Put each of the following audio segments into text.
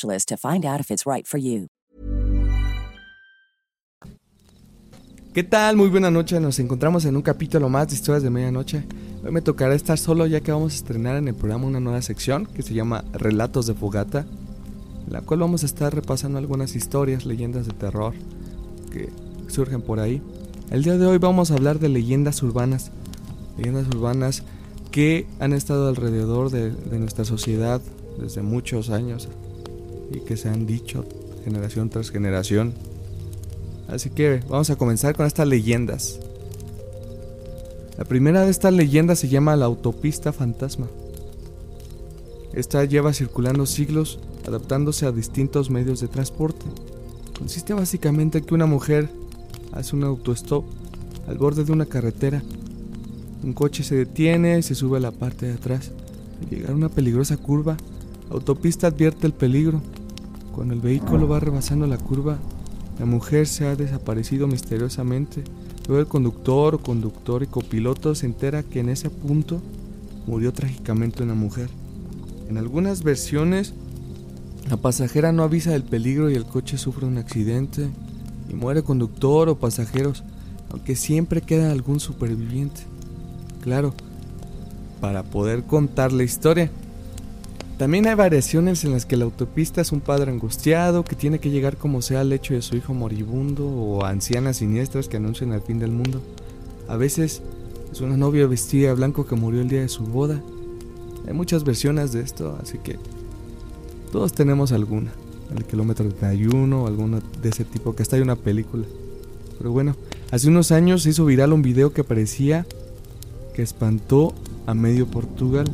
to find out if it's right for you. ¿Qué tal? Muy buena noche, nos encontramos en un capítulo más de Historias de Medianoche. Hoy me tocará estar solo ya que vamos a estrenar en el programa una nueva sección que se llama Relatos de Fogata, en la cual vamos a estar repasando algunas historias, leyendas de terror que surgen por ahí. El día de hoy vamos a hablar de leyendas urbanas, leyendas urbanas que han estado alrededor de, de nuestra sociedad desde muchos años y que se han dicho generación tras generación. Así que vamos a comenzar con estas leyendas. La primera de estas leyendas se llama la autopista fantasma. Esta lleva circulando siglos adaptándose a distintos medios de transporte. Consiste básicamente en que una mujer hace un autostop al borde de una carretera. Un coche se detiene y se sube a la parte de atrás. Al llegar a una peligrosa curva, la autopista advierte el peligro. Cuando el vehículo va rebasando la curva, la mujer se ha desaparecido misteriosamente. Luego el conductor, conductor y copiloto se entera que en ese punto murió trágicamente una mujer. En algunas versiones, la pasajera no avisa del peligro y el coche sufre un accidente y muere conductor o pasajeros, aunque siempre queda algún superviviente. Claro, para poder contar la historia. También hay variaciones en las que la autopista es un padre angustiado que tiene que llegar como sea al lecho de su hijo moribundo o ancianas siniestras que anuncian el fin del mundo. A veces es una novia vestida de blanco que murió el día de su boda. Hay muchas versiones de esto, así que todos tenemos alguna. El kilómetro 31 o alguna de ese tipo, que hasta hay una película. Pero bueno, hace unos años se hizo viral un video que parecía que espantó a medio Portugal.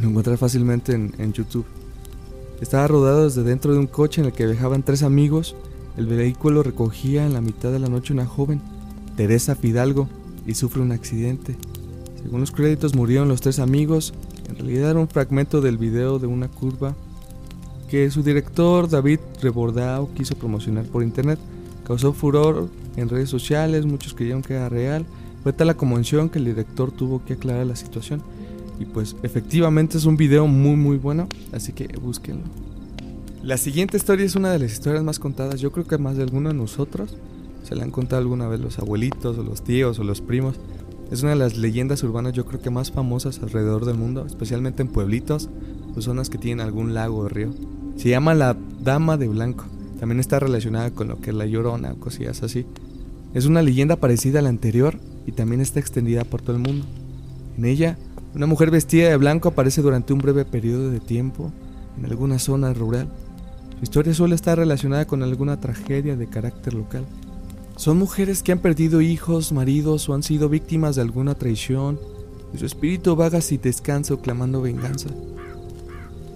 Lo encontré fácilmente en, en, YouTube. Estaba rodado desde dentro de un coche en el que viajaban tres amigos. El vehículo recogía en la mitad de la noche una joven, Teresa Fidalgo, y sufre un accidente. Según los créditos murieron los tres amigos. En realidad era un fragmento del video de una curva que su director David Rebordao quiso promocionar por internet. Causó furor en redes sociales, muchos creyeron que era real. Fue tal la conmoción que el director tuvo que aclarar la situación. Y pues efectivamente es un video muy muy bueno, así que búsquenlo. La siguiente historia es una de las historias más contadas, yo creo que más de alguno de nosotros se la han contado alguna vez los abuelitos o los tíos o los primos. Es una de las leyendas urbanas yo creo que más famosas alrededor del mundo, especialmente en pueblitos o zonas que tienen algún lago o río. Se llama la Dama de Blanco. También está relacionada con lo que es la Llorona o cosillas así. Es una leyenda parecida a la anterior y también está extendida por todo el mundo. En ella Una mujer vestida de blanco aparece durante un breve periodo de tiempo en alguna zona rural. Su historia suele estar relacionada con alguna tragedia de carácter local. Son mujeres que han perdido hijos, maridos o han sido víctimas de alguna traición y su espíritu vaga sin descanso clamando venganza.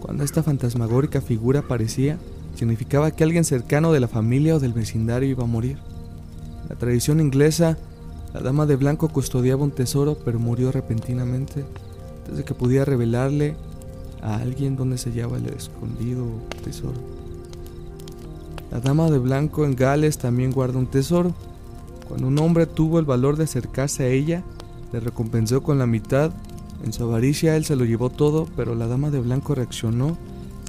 Cuando esta fantasmagórica figura aparecía, significaba que alguien cercano de la familia o del vecindario iba a morir. La tradición inglesa, la dama de blanco custodiaba un tesoro pero murió repentinamente desde que pudiera revelarle a alguien dónde se hallaba el escondido tesoro. La dama de blanco en Gales también guarda un tesoro. Cuando un hombre tuvo el valor de acercarse a ella, le recompensó con la mitad. En su avaricia él se lo llevó todo, pero la dama de blanco reaccionó.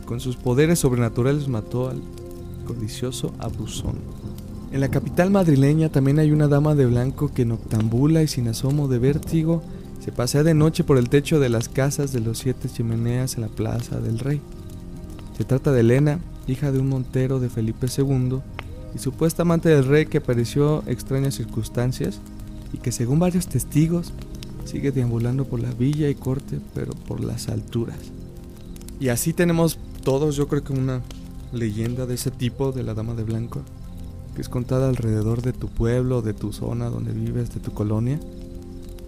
Con sus poderes sobrenaturales mató al codicioso abusón. En la capital madrileña también hay una dama de blanco que noctambula y sin asomo de vértigo se pasea de noche por el techo de las casas de los siete chimeneas en la plaza del rey. Se trata de Elena, hija de un montero de Felipe II y supuesta amante del rey que apareció extrañas circunstancias y que según varios testigos sigue deambulando por la villa y corte, pero por las alturas. Y así tenemos todos, yo creo que una leyenda de ese tipo de la Dama de Blanco, que es contada alrededor de tu pueblo, de tu zona donde vives, de tu colonia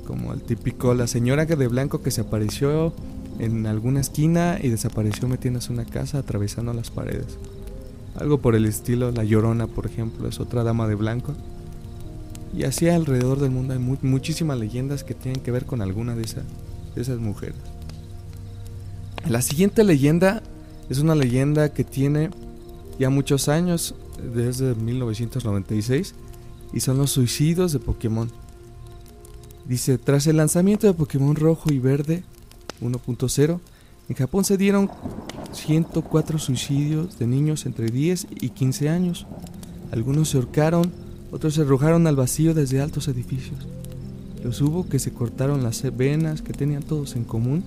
como el típico, la señora de blanco que se apareció en alguna esquina y desapareció metiéndose una casa atravesando las paredes. Algo por el estilo, la llorona, por ejemplo, es otra dama de blanco. Y así alrededor del mundo hay muchísimas leyendas que tienen que ver con alguna de, de esas mujeres. La siguiente leyenda es una leyenda que tiene ya muchos años, desde 1996, y son los suicidios de Pokémon. Dice, tras el lanzamiento de Pokémon Rojo y Verde 1.0, en Japón se dieron 104 suicidios de niños entre 10 y 15 años. Algunos se ahorcaron, otros se arrojaron al vacío desde altos edificios. Los hubo que se cortaron las venas que tenían todos en común.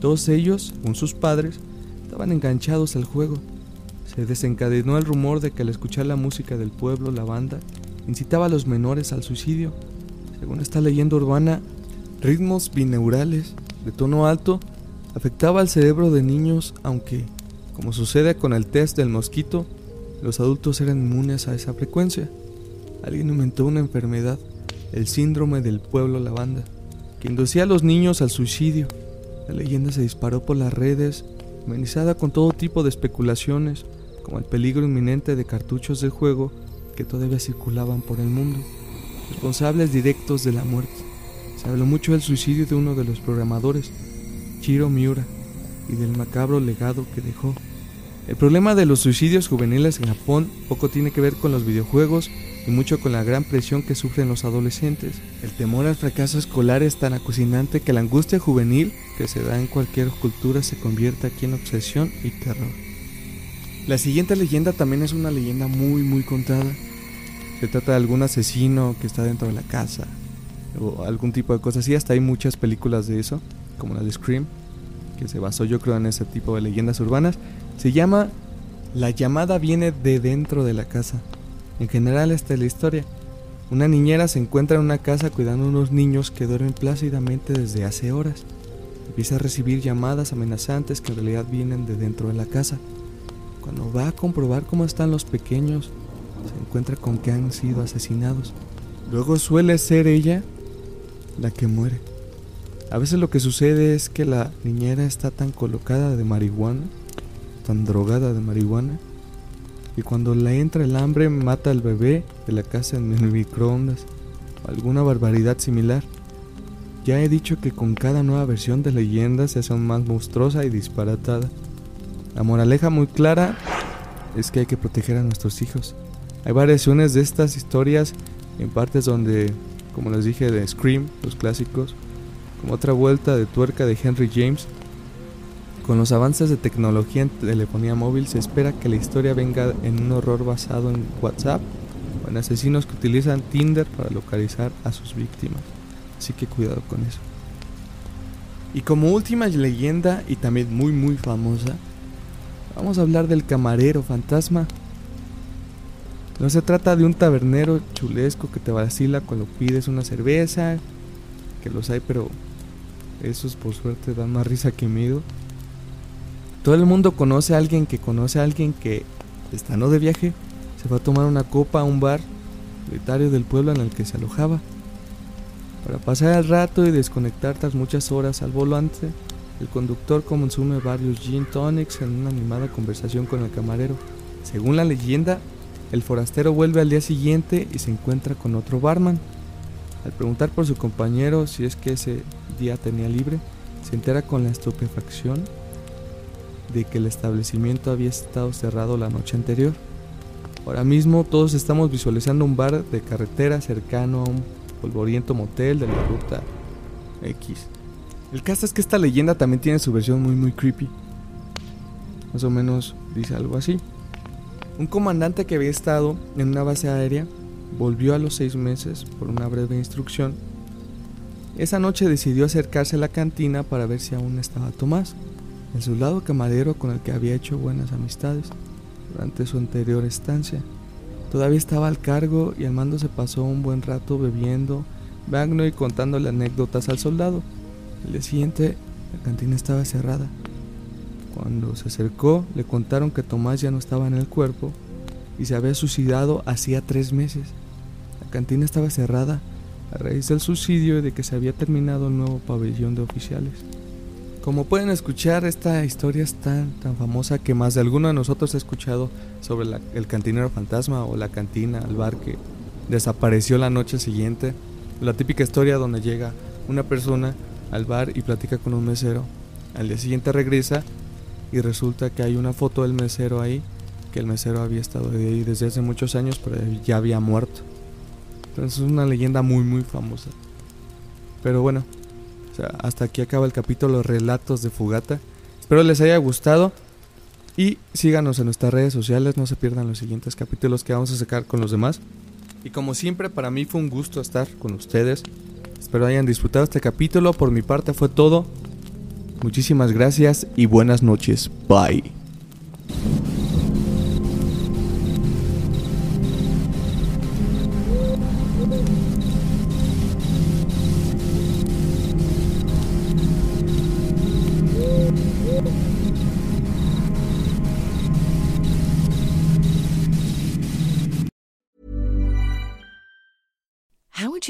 Todos ellos, con sus padres, estaban enganchados al juego. Se desencadenó el rumor de que al escuchar la música del pueblo, la banda incitaba a los menores al suicidio según esta leyenda urbana, ritmos bineurales de tono alto afectaba al cerebro de niños, aunque, como sucede con el test del mosquito, los adultos eran inmunes a esa frecuencia. Alguien inventó una enfermedad, el síndrome del pueblo lavanda, que inducía a los niños al suicidio. La leyenda se disparó por las redes, amenizada con todo tipo de especulaciones, como el peligro inminente de cartuchos de juego que todavía circulaban por el mundo responsables directos de la muerte. Se habló mucho del suicidio de uno de los programadores, Chiro Miura, y del macabro legado que dejó. El problema de los suicidios juveniles en Japón poco tiene que ver con los videojuegos y mucho con la gran presión que sufren los adolescentes. El temor al fracaso escolar es tan acucinante que la angustia juvenil que se da en cualquier cultura se convierte aquí en obsesión y terror. La siguiente leyenda también es una leyenda muy muy contada se trata de algún asesino que está dentro de la casa o algún tipo de cosas así. Hasta hay muchas películas de eso, como la de Scream, que se basó yo creo en ese tipo de leyendas urbanas. Se llama La llamada viene de dentro de la casa. En general esta es la historia. Una niñera se encuentra en una casa cuidando a unos niños que duermen plácidamente desde hace horas. Empieza a recibir llamadas amenazantes que en realidad vienen de dentro de la casa. Cuando va a comprobar cómo están los pequeños, se encuentra con que han sido asesinados. Luego suele ser ella la que muere. A veces lo que sucede es que la niñera está tan colocada de marihuana, tan drogada de marihuana, y cuando le entra el hambre mata al bebé de la casa en el microondas o alguna barbaridad similar. Ya he dicho que con cada nueva versión de leyenda se hace más monstruosa y disparatada. La moraleja muy clara es que hay que proteger a nuestros hijos. Hay variaciones de estas historias en partes donde, como les dije, de Scream, los clásicos, como otra vuelta de tuerca de Henry James. Con los avances de tecnología en telefonía móvil se espera que la historia venga en un horror basado en WhatsApp o en asesinos que utilizan Tinder para localizar a sus víctimas. Así que cuidado con eso. Y como última leyenda y también muy muy famosa, vamos a hablar del camarero fantasma no se trata de un tabernero chulesco que te vacila cuando pides una cerveza, que los hay, pero esos por suerte dan más risa que miedo. Todo el mundo conoce a alguien que conoce a alguien que, estando de viaje, se va a tomar una copa a un bar solitario del pueblo en el que se alojaba. Para pasar el rato y desconectar tras muchas horas al volante, el conductor consume varios gin tonics en una animada conversación con el camarero. Según la leyenda, el forastero vuelve al día siguiente y se encuentra con otro barman. Al preguntar por su compañero si es que ese día tenía libre, se entera con la estupefacción de que el establecimiento había estado cerrado la noche anterior. Ahora mismo todos estamos visualizando un bar de carretera cercano a un polvoriento motel de la ruta X. El caso es que esta leyenda también tiene su versión muy muy creepy. Más o menos dice algo así. Un comandante que había estado en una base aérea volvió a los seis meses por una breve instrucción. Esa noche decidió acercarse a la cantina para ver si aún estaba Tomás, el soldado camarero con el que había hecho buenas amistades durante su anterior estancia. Todavía estaba al cargo y el mando se pasó un buen rato bebiendo bagno y contándole anécdotas al soldado. El día siguiente, la cantina estaba cerrada. Cuando se acercó, le contaron que Tomás ya no estaba en el cuerpo y se había suicidado hacía tres meses. La cantina estaba cerrada a raíz del suicidio y de que se había terminado el nuevo pabellón de oficiales. Como pueden escuchar, esta historia es tan, tan famosa que más de alguno de nosotros ha escuchado sobre el cantinero fantasma o la cantina, el bar que desapareció la noche siguiente. La típica historia donde llega una persona al bar y platica con un mesero. Al día siguiente regresa y resulta que hay una foto del mesero ahí, que el mesero había estado ahí desde hace muchos años, pero ya había muerto. Entonces es una leyenda muy muy famosa. Pero bueno, hasta aquí acaba el capítulo Relatos de Fugata. Espero les haya gustado y síganos en nuestras redes sociales, no se pierdan los siguientes capítulos que vamos a sacar con los demás. Y como siempre, para mí fue un gusto estar con ustedes. Espero hayan disfrutado este capítulo. Por mi parte fue todo. Muchísimas gracias y buenas noches. Bye.